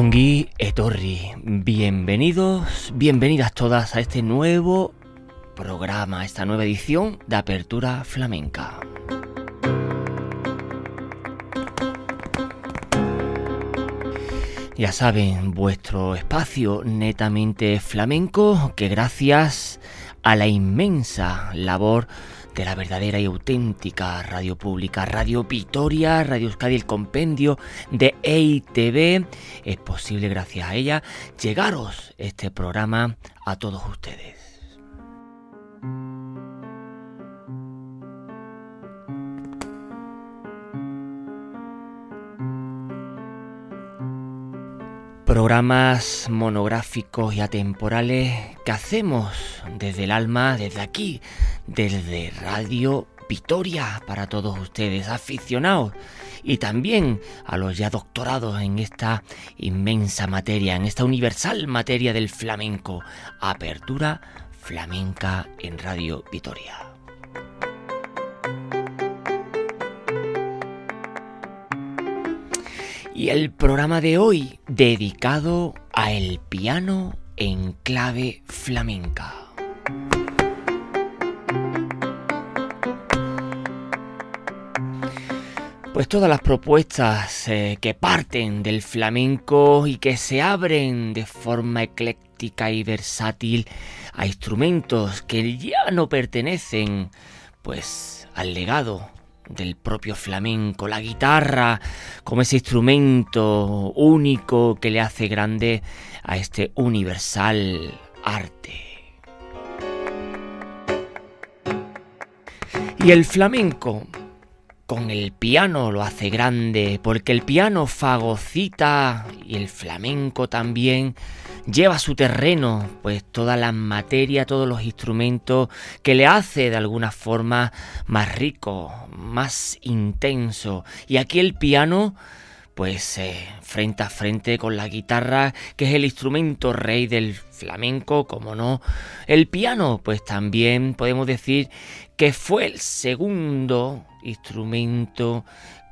Ongi Etorri, bienvenidos, bienvenidas todas a este nuevo programa, esta nueva edición de Apertura Flamenca. Ya saben, vuestro espacio netamente flamenco que gracias a la inmensa labor de la verdadera y auténtica radio pública, Radio Vitoria, Radio Euskadi, el compendio de EITV. Es posible, gracias a ella, llegaros este programa a todos ustedes. Programas monográficos y atemporales que hacemos desde el alma, desde aquí, desde Radio Vitoria para todos ustedes, aficionados y también a los ya doctorados en esta inmensa materia, en esta universal materia del flamenco. Apertura flamenca en Radio Vitoria. Y el programa de hoy dedicado a el piano en clave flamenca. Pues todas las propuestas eh, que parten del flamenco y que se abren de forma ecléctica y versátil a instrumentos que ya no pertenecen pues al legado del propio flamenco, la guitarra como ese instrumento único que le hace grande a este universal arte. Y el flamenco con el piano lo hace grande, porque el piano fagocita y el flamenco también lleva a su terreno, pues toda la materia, todos los instrumentos que le hace de alguna forma más rico, más intenso. Y aquí el piano pues frente a frente con la guitarra, que es el instrumento rey del flamenco, como no. El piano, pues también podemos decir que fue el segundo instrumento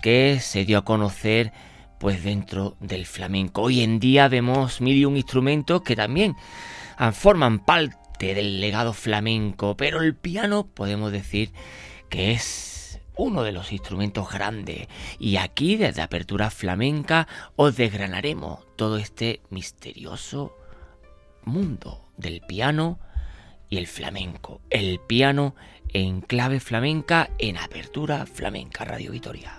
que se dio a conocer pues dentro del flamenco. Hoy en día vemos un instrumentos que también forman parte del legado flamenco, pero el piano podemos decir que es uno de los instrumentos grandes y aquí desde Apertura Flamenca os desgranaremos todo este misterioso mundo del piano y el flamenco. El piano en clave flamenca en Apertura Flamenca Radio Vitoria.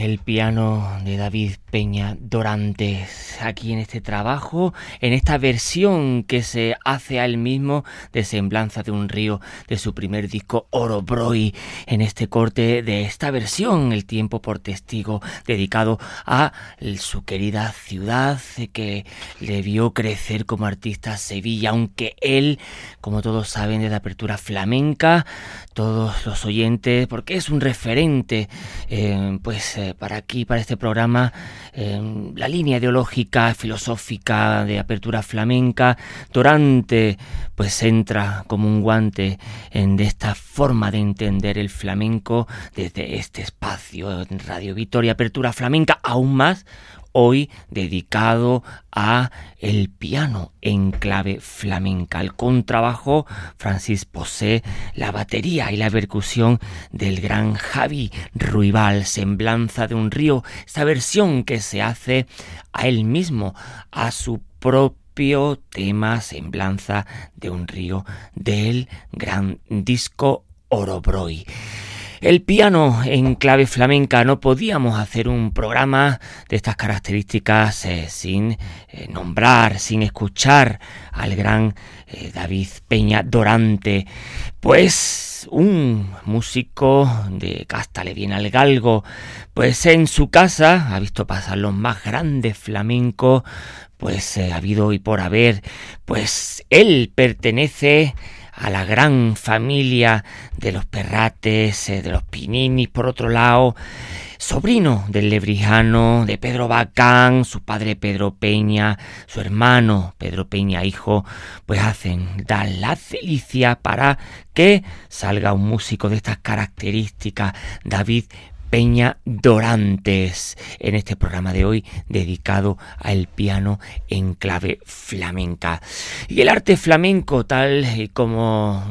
El piano de David Peña Dorantes aquí en este trabajo, en esta versión que se hace a él mismo de Semblanza de un río de su primer disco Oro Broi, en este corte de esta versión, El tiempo por testigo, dedicado a su querida ciudad que le vio crecer como artista Sevilla, aunque él, como todos saben, de la apertura flamenca, todos los oyentes, porque es un referente, eh, pues eh, para aquí, para este programa, la línea ideológica, filosófica de apertura flamenca, Dorante pues entra como un guante en de esta forma de entender el flamenco desde este espacio Radio Victoria, apertura flamenca, aún más hoy dedicado a el piano en clave flamenca, el contrabajo Francis Posé, la batería y la percusión del gran Javi Ruibal, semblanza de un río, esta versión que se hace a él mismo, a su propio tema semblanza de un río del gran disco Orobroi. El piano en clave flamenca. No podíamos hacer un programa de estas características eh, sin eh, nombrar, sin escuchar al gran eh, David Peña Dorante, pues un músico de Cástale bien al galgo, pues en su casa ha visto pasar los más grandes flamencos, pues ha habido y por haber, pues él pertenece a la gran familia de los Perrates, eh, de los Pininis, por otro lado, sobrino del Lebrijano, de Pedro Bacán, su padre Pedro Peña, su hermano Pedro Peña, hijo, pues hacen, dan la delicia para que salga un músico de estas características, David Peña Dorantes en este programa de hoy dedicado al piano en clave flamenca. Y el arte flamenco tal como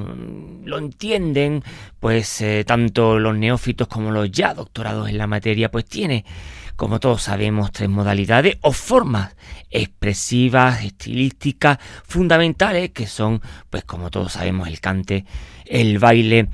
lo entienden pues eh, tanto los neófitos como los ya doctorados en la materia pues tiene como todos sabemos, tres modalidades o formas expresivas, estilísticas, fundamentales, que son, pues como todos sabemos, el cante, el baile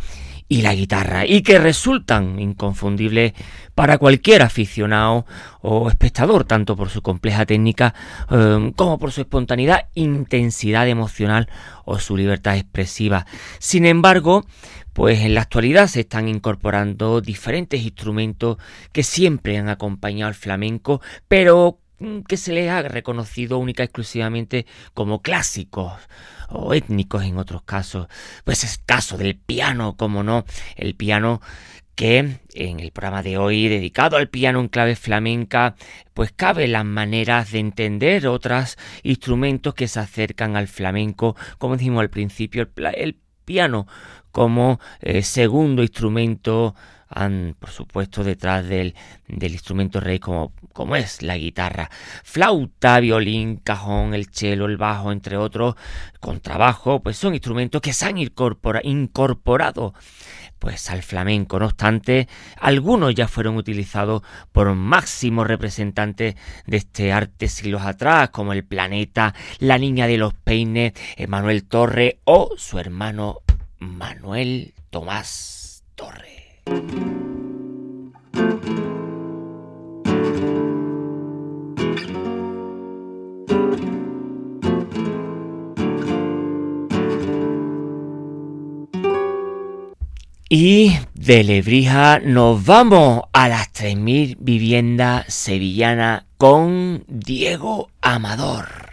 y la guitarra y que resultan inconfundibles para cualquier aficionado o espectador, tanto por su compleja técnica em, como por su espontaneidad, intensidad emocional o su libertad expresiva. Sin embargo, pues en la actualidad se están incorporando diferentes instrumentos que siempre han acompañado al flamenco, pero que se les ha reconocido única y exclusivamente como clásicos o étnicos en otros casos. Pues es caso del piano, como no, el piano que en el programa de hoy dedicado al piano en clave flamenca, pues cabe las maneras de entender otros instrumentos que se acercan al flamenco, como dijimos al principio, el, piano como eh, segundo instrumento por supuesto, detrás del, del instrumento rey como, como es la guitarra. Flauta, violín, cajón, el cello, el bajo, entre otros, contrabajo, pues son instrumentos que se han incorporado pues al flamenco. No obstante, algunos ya fueron utilizados por máximos representantes de este arte siglos atrás, como el Planeta, la Niña de los Peines, Manuel Torre o su hermano Manuel Tomás Torre. Y de Lebrija nos vamos a las 3.000 viviendas sevillanas con Diego Amador.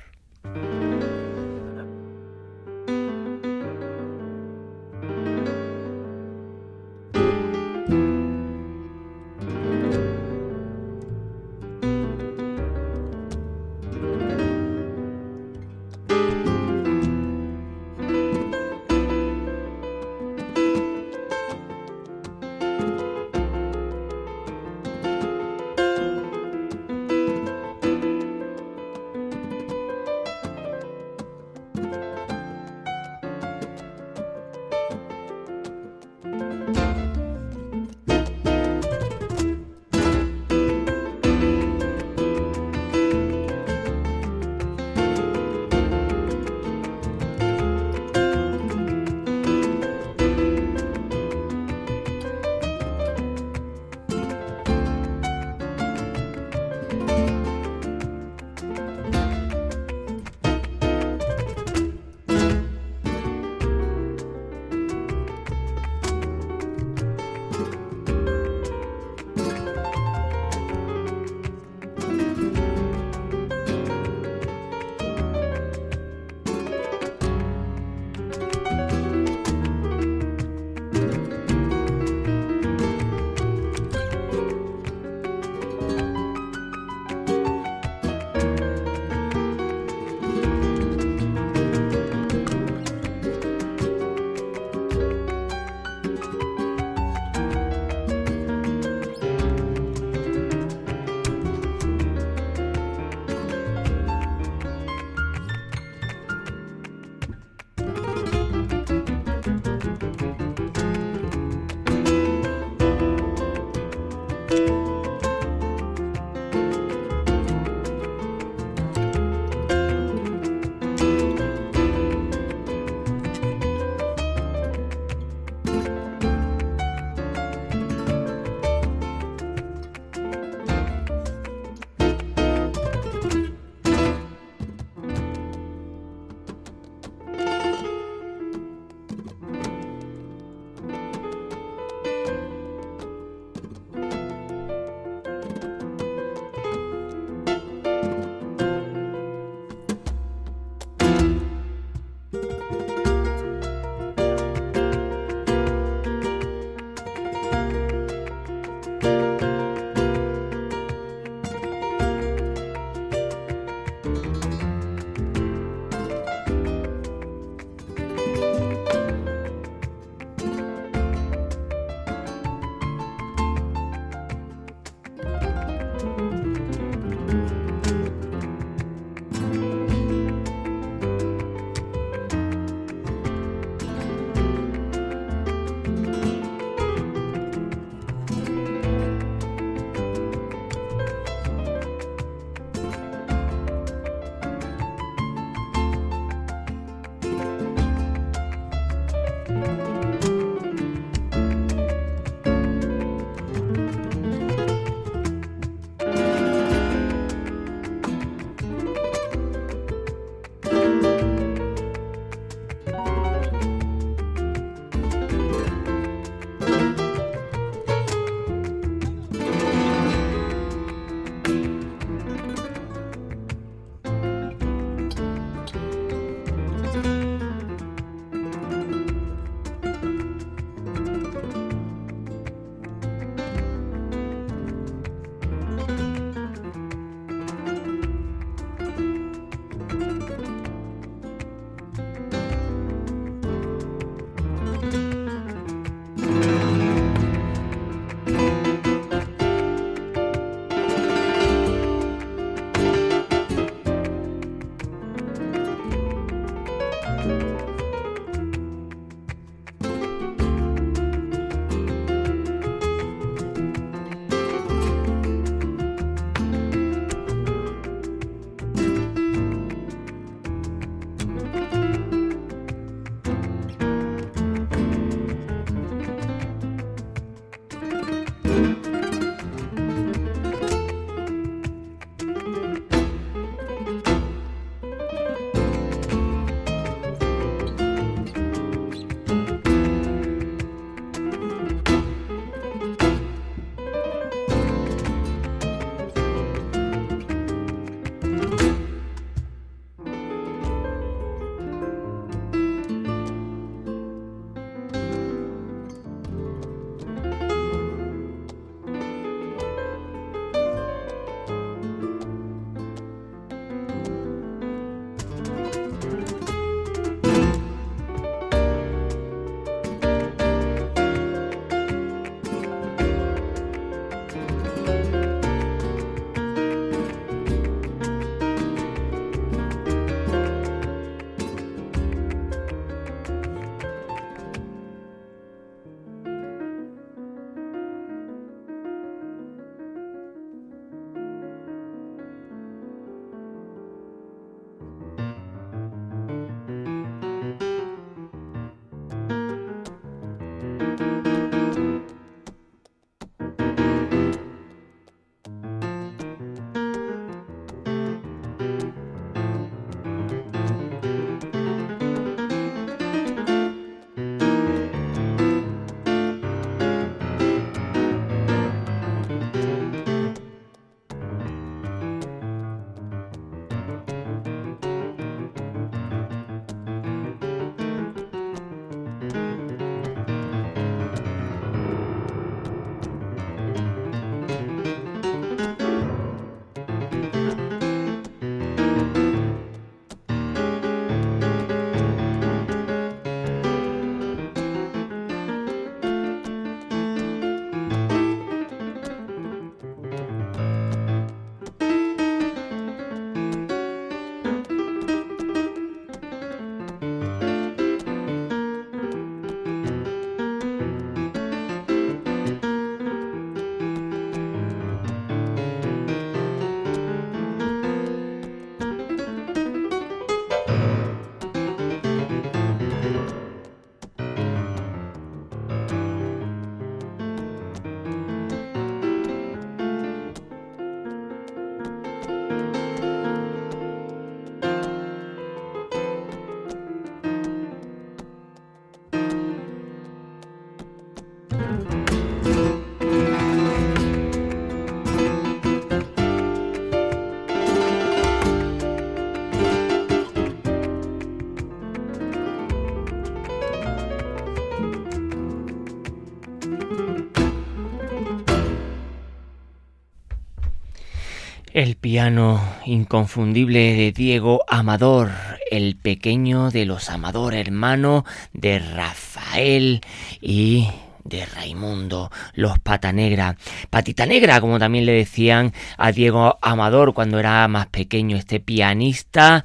El piano inconfundible de Diego Amador, el pequeño de los Amador, hermano de Rafael y de Raimundo, los Pata Negra. Patita Negra, como también le decían a Diego Amador cuando era más pequeño, este pianista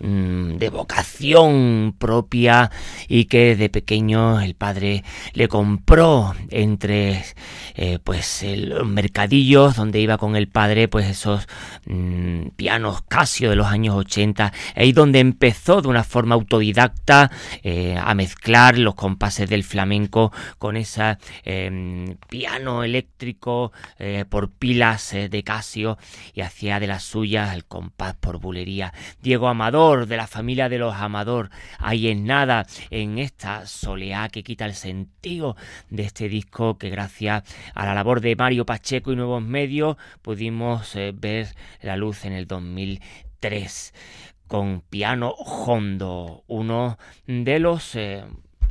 mm, de vocación propia y que de pequeño el padre le compró entre eh, pues los mercadillos donde iba con el padre pues esos mm, pianos Casio de los años 80 ahí donde empezó de una forma autodidacta eh, a mezclar los compases del flamenco con esa Em, piano eléctrico eh, por pilas de Casio y hacía de las suyas el compás por bulería. Diego Amador, de la familia de los Amador, hay en nada en esta soleá que quita el sentido de este disco que gracias a la labor de Mario Pacheco y nuevos medios pudimos eh, ver la luz en el 2003 con piano hondo, uno de los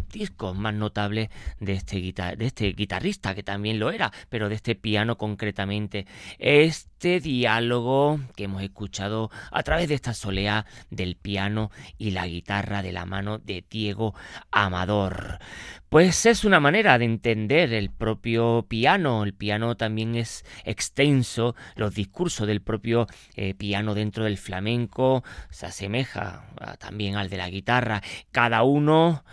discos más notables de este, de este guitarrista, que también lo era, pero de este piano concretamente. Este diálogo que hemos escuchado a través de esta soleá del piano y la guitarra de la mano de Diego Amador. Pues es una manera de entender el propio piano. El piano también es extenso. Los discursos del propio eh, piano dentro del flamenco se asemeja también al de la guitarra. Cada uno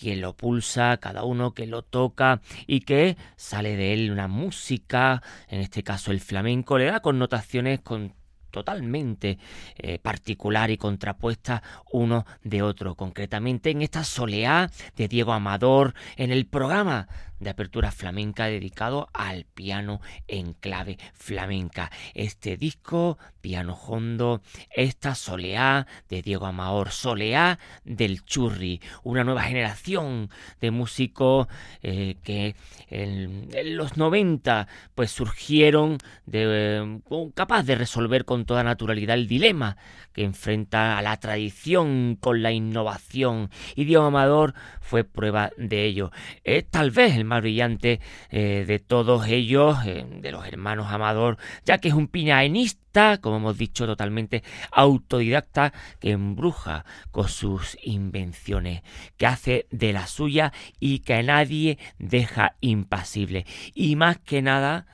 quien lo pulsa, cada uno que lo toca y que sale de él una música, en este caso el flamenco, le da connotaciones con totalmente eh, particular y contrapuesta uno de otro. Concretamente en esta soleá de Diego Amador, en el programa de apertura flamenca dedicado al piano en clave flamenca. Este disco, Piano Hondo, esta Soleá de Diego Amaor, Soleá del Churri, una nueva generación de músicos eh, que en, los 90 pues surgieron de, eh, capaz de resolver con toda naturalidad el dilema que enfrenta a la tradición con la innovación y Diego Amador fue prueba de ello. Es tal vez el más brillante eh, de todos ellos, eh, de los hermanos Amador, ya que es un piñaenista, como hemos dicho, totalmente autodidacta, que embruja con sus invenciones, que hace de la suya y que a nadie deja impasible. Y más que nada,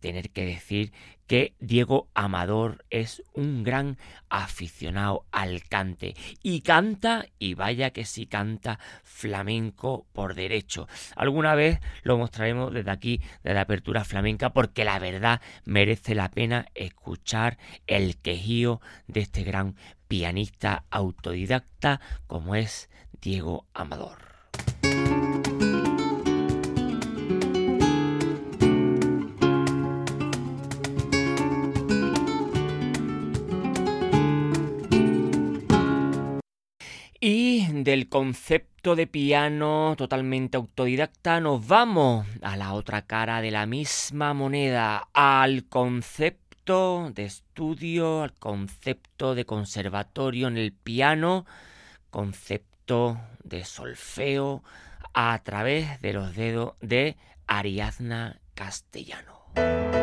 tener que decir que Diego Amador es un gran aficionado al cante y canta y vaya que sí canta flamenco por derecho. Alguna vez lo mostraremos desde aquí, desde apertura flamenca, porque la verdad merece la pena escuchar el quejío de este gran pianista autodidacta como es Diego Amador. Del concepto de piano totalmente autodidacta nos vamos a la otra cara de la misma moneda, al concepto de estudio, al concepto de conservatorio en el piano, concepto de solfeo a través de los dedos de Ariadna Castellano.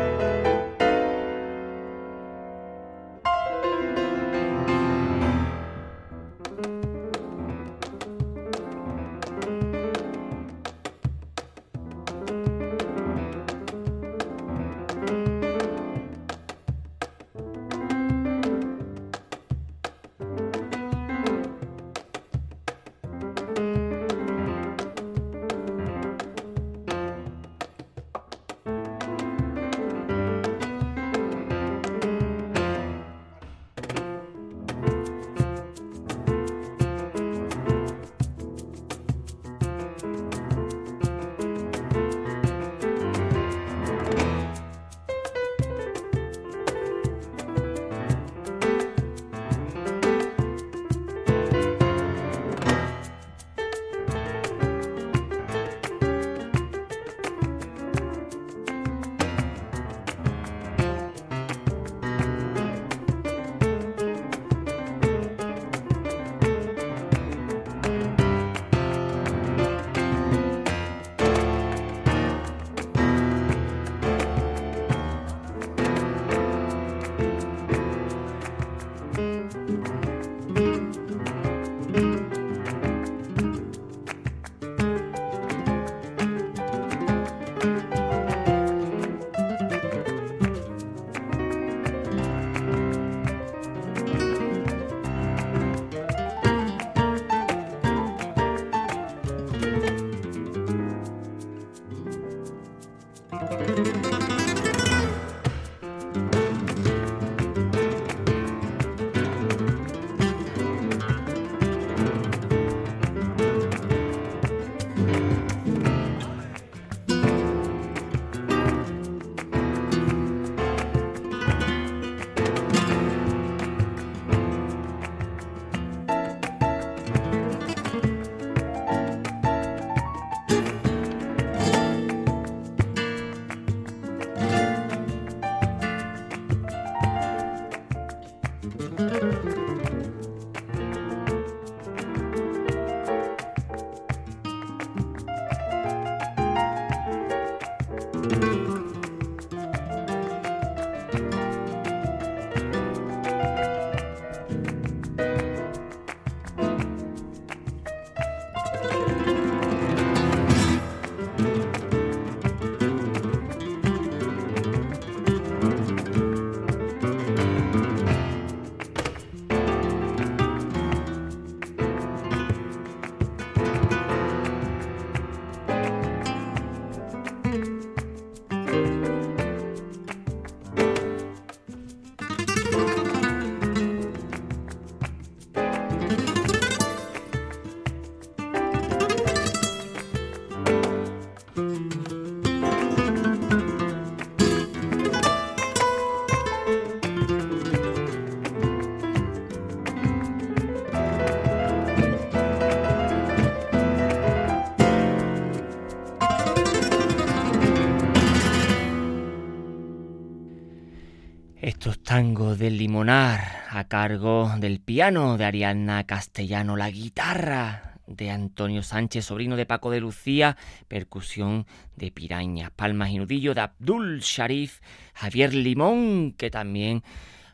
Tangos del limonar a cargo del piano de Ariadna Castellano, la guitarra de Antonio Sánchez, sobrino de Paco de Lucía, percusión de Piraña, palmas y nudillo de Abdul Sharif, Javier Limón, que también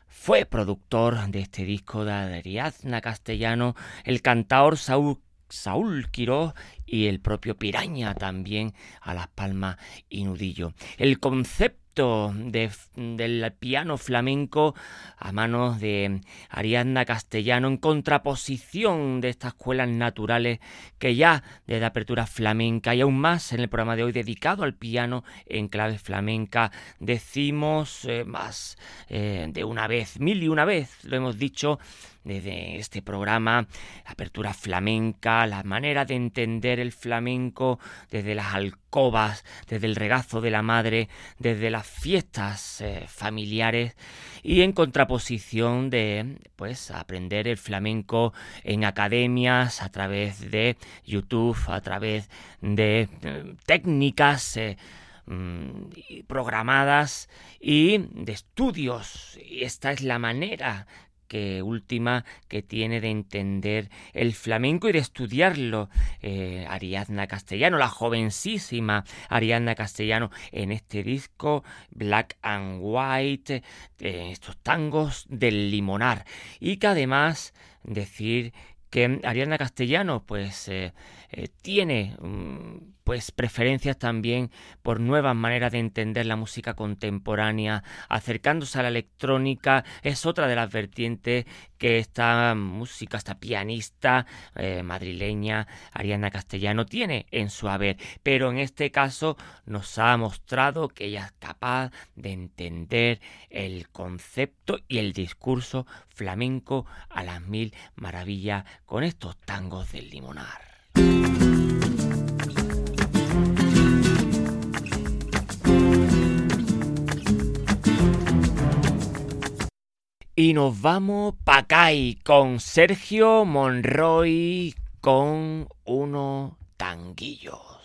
fue productor de este disco de Ariadna Castellano, el cantaor Saúl Saúl Quirós y el propio Piraña también a las palmas y nudillo. El concepto del piano flamenco a manos de Ariadna Castellano en contraposición de estas escuelas naturales que ya desde apertura flamenca y aún más en el programa de hoy dedicado al piano en clave flamenca. Decimos eh, más eh, de una vez, mil y una vez, lo hemos dicho desde este programa, apertura flamenca, la manera de entender el flamenco desde las alcobas, desde el regazo de la madre, desde las fiestas eh, familiares y en contraposición de pues aprender el flamenco en academias a través de YouTube, a través de eh, técnicas eh, mm, programadas y de estudios. Y esta es la manera que última que tiene de entender el flamenco y de estudiarlo eh, Ariadna Castellano, la jovencísima Ariadna Castellano en este disco Black and White, eh, estos tangos del limonar. Y que además decir que Ariadna Castellano pues eh, tiene mm, pues preferencias también por nuevas maneras de entender la música contemporánea, acercándose a la electrónica, es otra de las vertientes que esta música, esta pianista eh, madrileña Ariana Castellano tiene en su haber, pero en este caso nos ha mostrado que ella es capaz de entender el concepto y el discurso flamenco a las mil maravillas con estos tangos del limonar. Y nos vamos pa' acá con Sergio Monroy con unos tanguillos.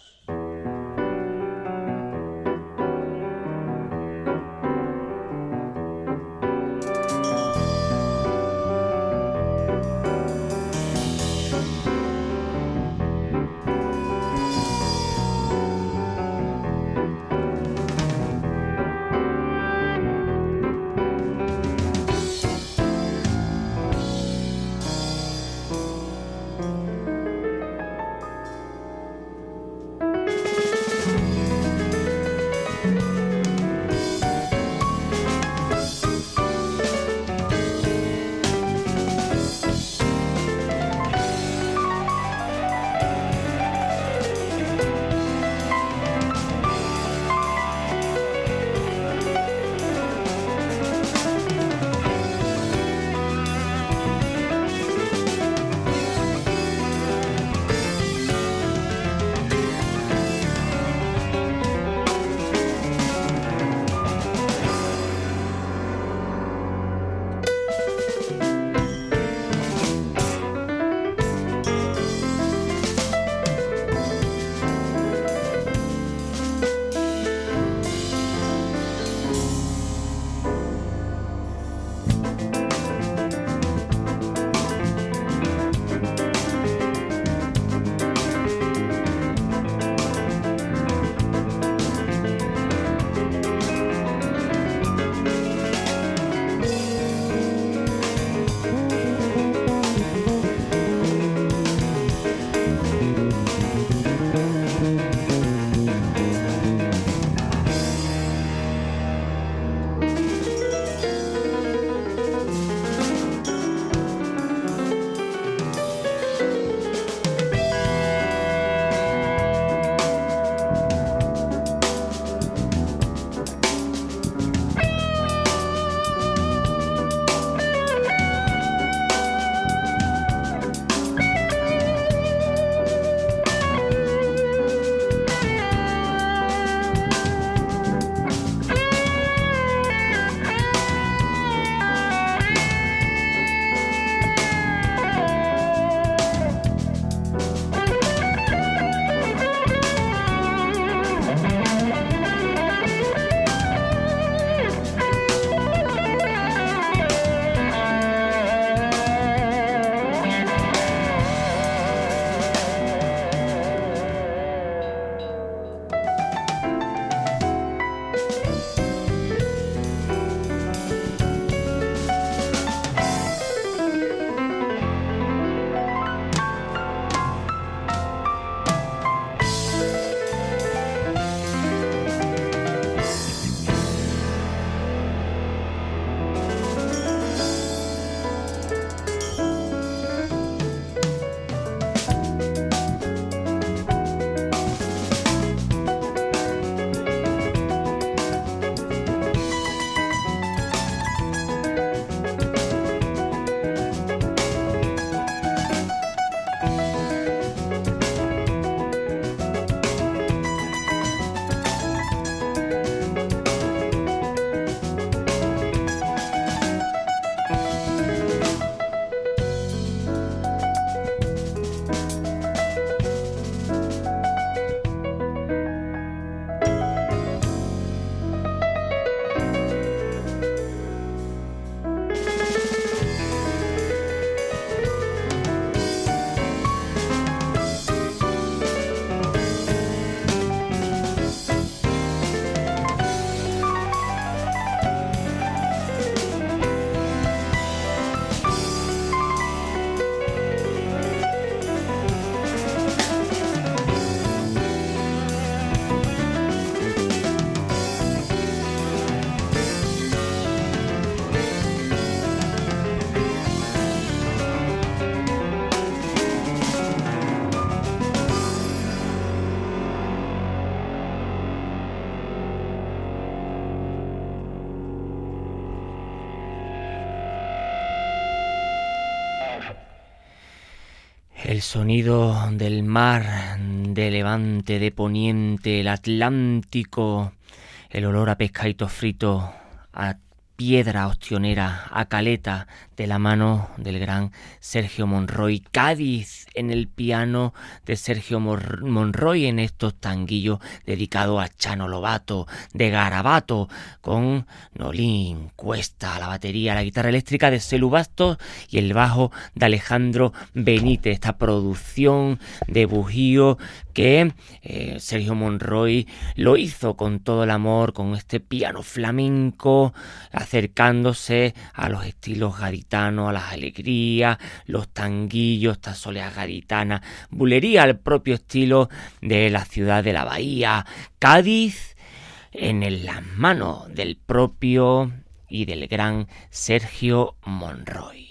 Sonido del mar, de levante, de poniente, el Atlántico, el olor a pescadito frito, a piedra ostionera, a caleta, de la mano del gran Sergio Monroy. Cádiz en el piano de Sergio Monroy en estos tanguillos dedicados a Chano Lobato, de Garabato, con Nolín, Cuesta, la batería, la guitarra eléctrica de Celu Bastos y el bajo de Alejandro Benítez. Esta producción de Bujío que eh, Sergio Monroy lo hizo con todo el amor, con este piano flamenco, acercándose a los estilos gaditanos, a las alegrías, los tanguillos, esta soleá gaditana, bulería al propio estilo de la ciudad de la Bahía, Cádiz, en las manos del propio y del gran Sergio Monroy.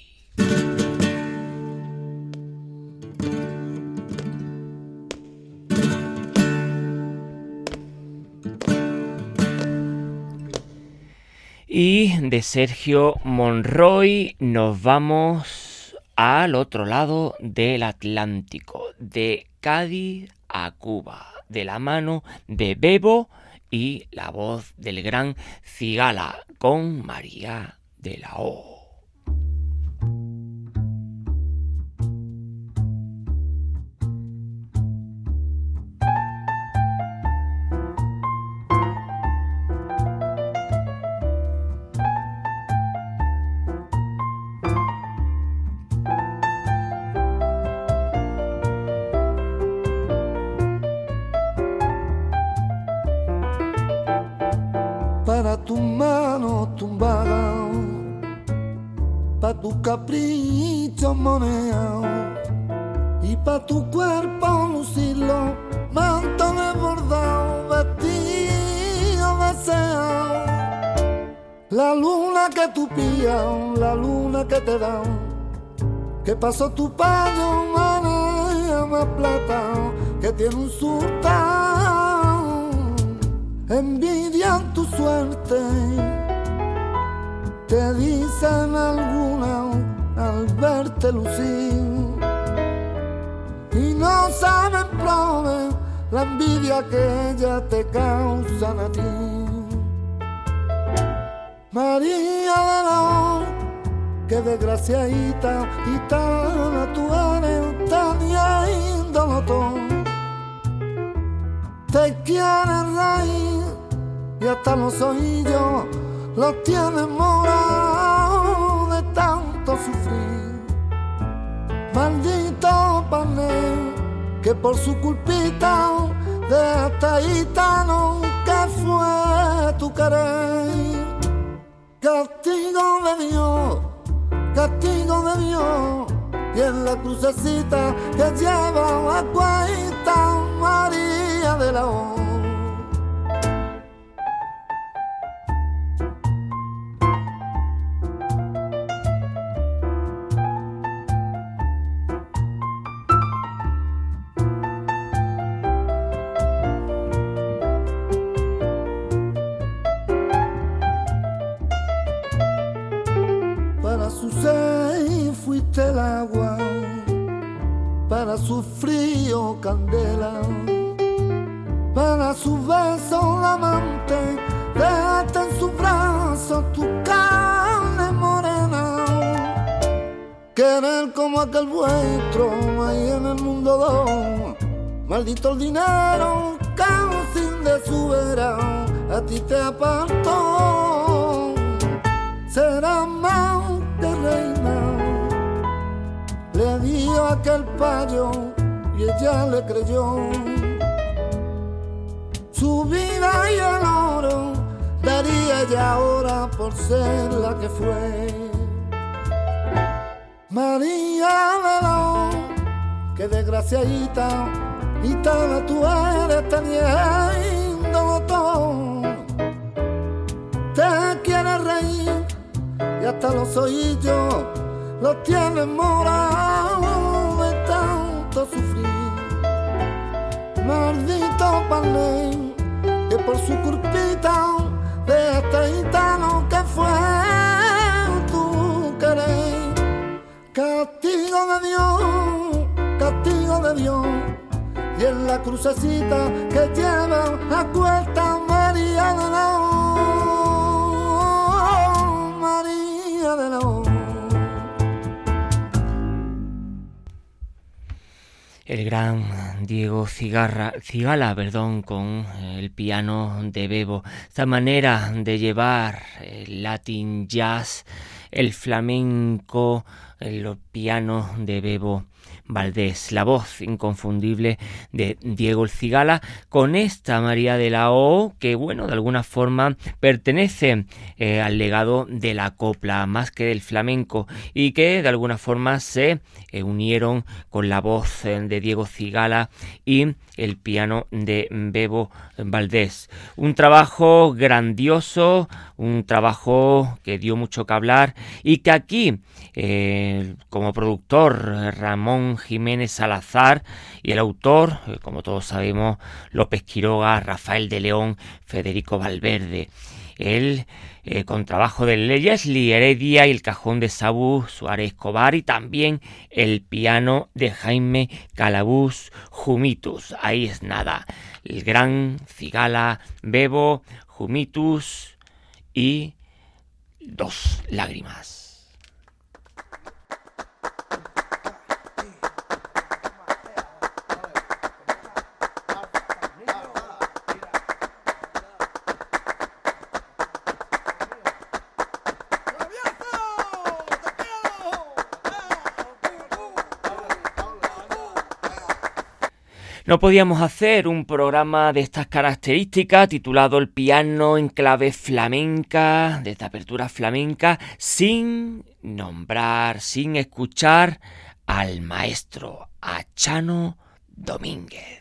Y de Sergio Monroy nos vamos al otro lado del Atlántico, de Cádiz a Cuba, de la mano de Bebo y la voz del gran Cigala con María de la O. que tú pías, la luna que te da, que pasó tu paño, manea más plata, que tiene un sultán, envidian tu suerte. Te dicen alguna al verte lucir. Y no saben prove la envidia que ella te causa a ti. María de que desgraciadita y tan tu eres tan índolo Te quieren reír y hasta los oídos lo tiene morado de tanto sufrir. Maldito panel que por su culpita de hasta gitano que fue tu querer. Castigo de Dios, castigo Dios, y en la crucecita que lleva a cuenta María de la O. candela, para su beso amante, déjate en su brazo tu carne morena. Querer como aquel vuestro, ahí en el mundo dos, maldito el dinero, sin de su vera, a ti te apartó. Será más que reina le dio aquel payo y ella le creyó. Su vida y el oro daría ella ahora por ser la que fue. María de que desgraciadita, y tal tú eres teniendo todo. Te quieres reír y hasta los oídos lo tiene morado de tanto sufrir maldito Palín, que por su culpita de este gitano que fue tu querer. Castigo de Dios, castigo de Dios, y en la crucecita que lleva la cuesta María de la El gran Diego Cigarra, Cigala, perdón, con el piano de Bebo. Esta manera de llevar el Latin jazz, el flamenco, el piano de Bebo Valdés, la voz inconfundible de Diego el Cigala, con esta María de la O, que bueno, de alguna forma pertenece eh, al legado de la copla, más que del flamenco, y que de alguna forma se eh, unieron con la voz eh, de Diego Cigala y el piano de Bebo Valdés. Un trabajo grandioso, un trabajo que dio mucho que hablar y que aquí, como productor, Ramón Jiménez Salazar y el autor, eh, como todos sabemos, López Quiroga, Rafael de León, Federico Valverde. Él, eh, con trabajo de Leslie Heredia y el cajón de Sabu Suárez Escobar y también el piano de Jaime Calabús Jumitus. Ahí es nada. El gran Cigala Bebo Jumitus y dos lágrimas. No podíamos hacer un programa de estas características titulado El piano en clave flamenca, de esta apertura flamenca, sin nombrar, sin escuchar al maestro, a Chano Domínguez.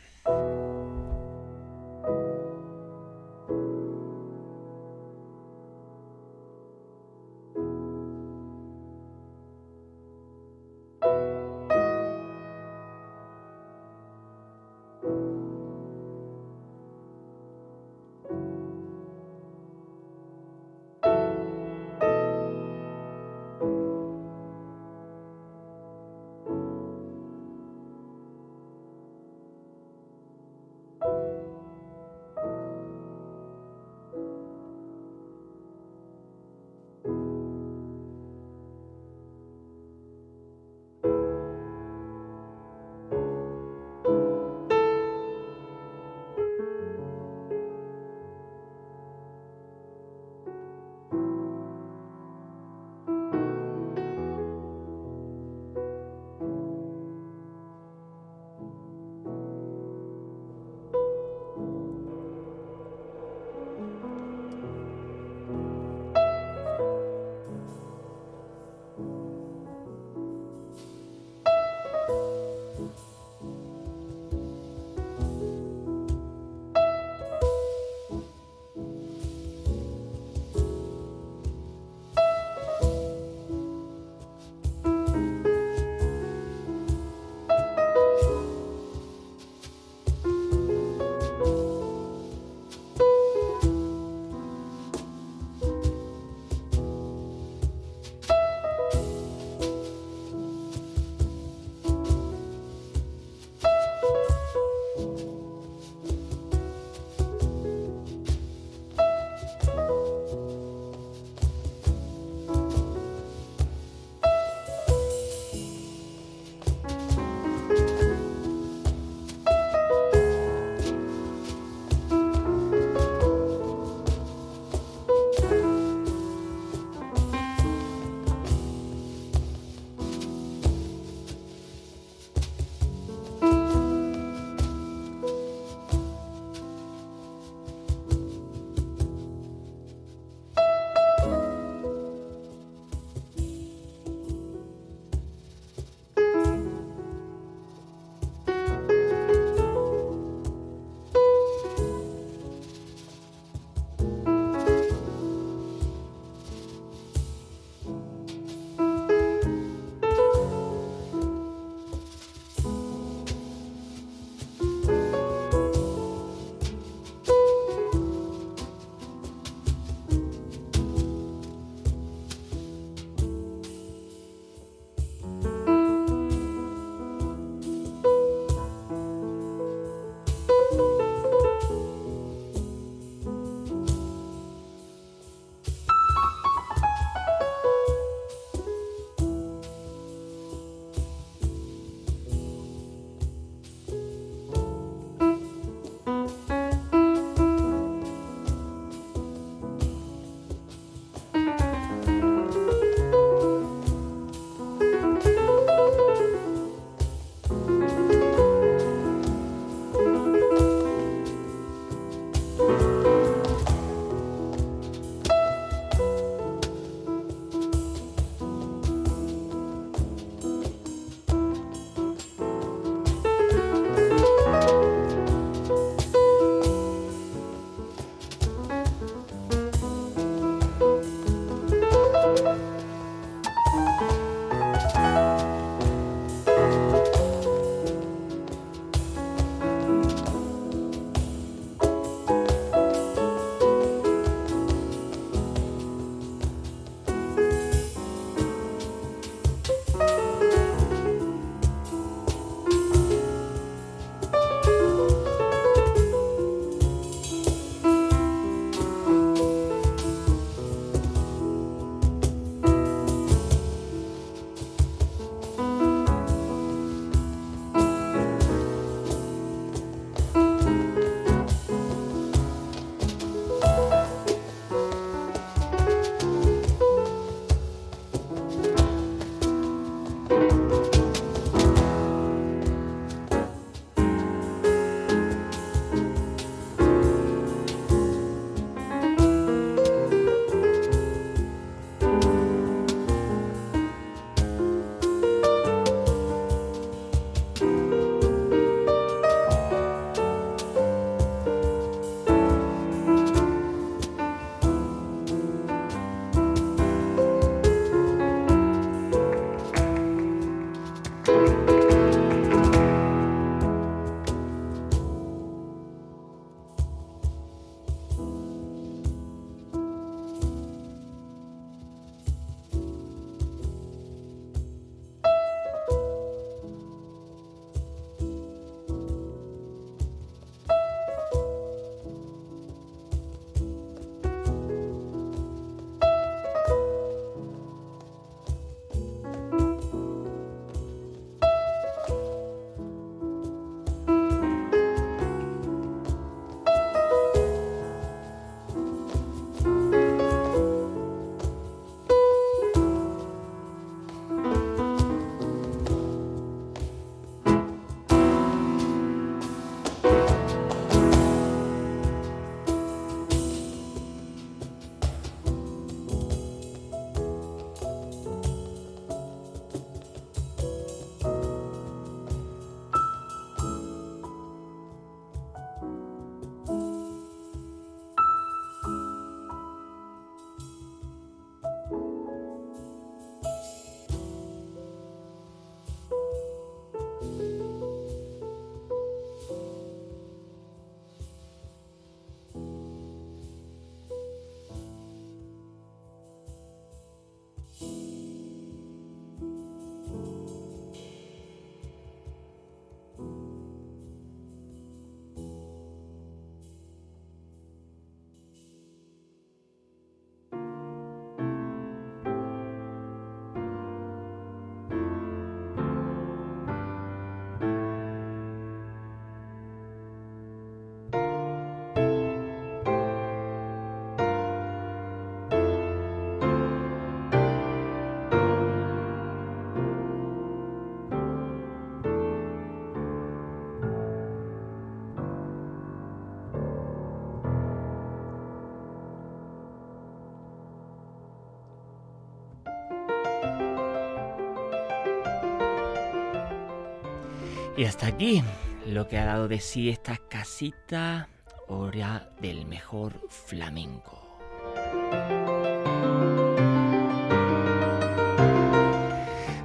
Y hasta aquí lo que ha dado de sí esta casita hora del mejor flamenco.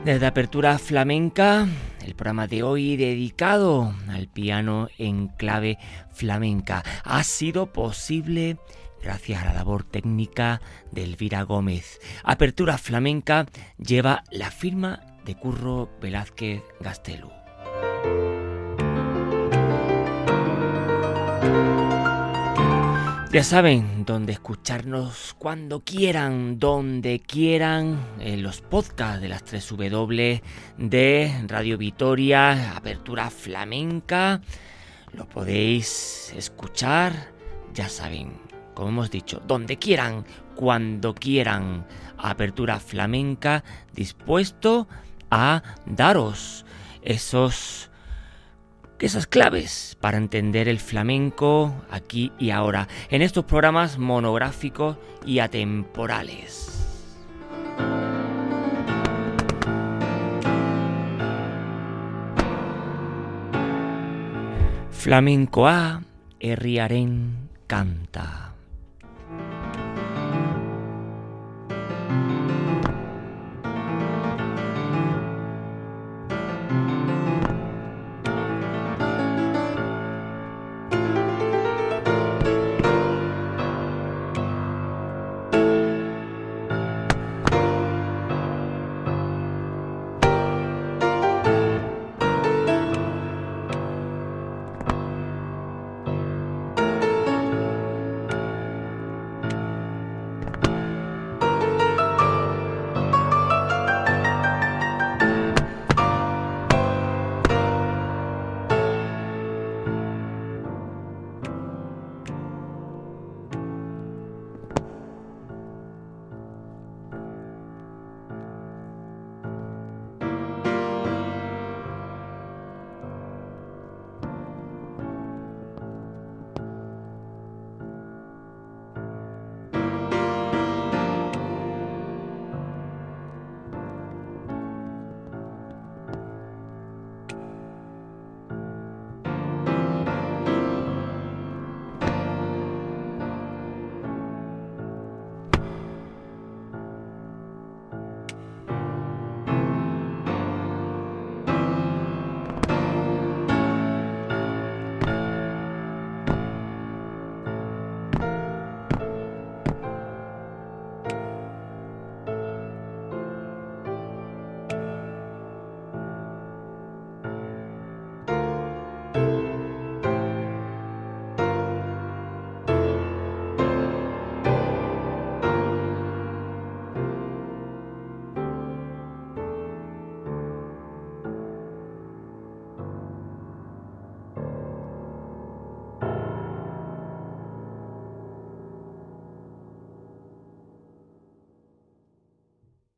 Desde Apertura Flamenca, el programa de hoy dedicado al piano en clave flamenca ha sido posible gracias a la labor técnica de Elvira Gómez. Apertura Flamenca lleva la firma de Curro Velázquez Gastelu. Ya saben, dónde escucharnos cuando quieran, donde quieran, los podcasts de las 3 W de Radio Vitoria, Apertura Flamenca. Lo podéis escuchar, ya saben, como hemos dicho, donde quieran, cuando quieran. Apertura Flamenca dispuesto a daros esos esas claves para entender el flamenco aquí y ahora en estos programas monográficos y atemporales. Flamenco A, herriaren canta.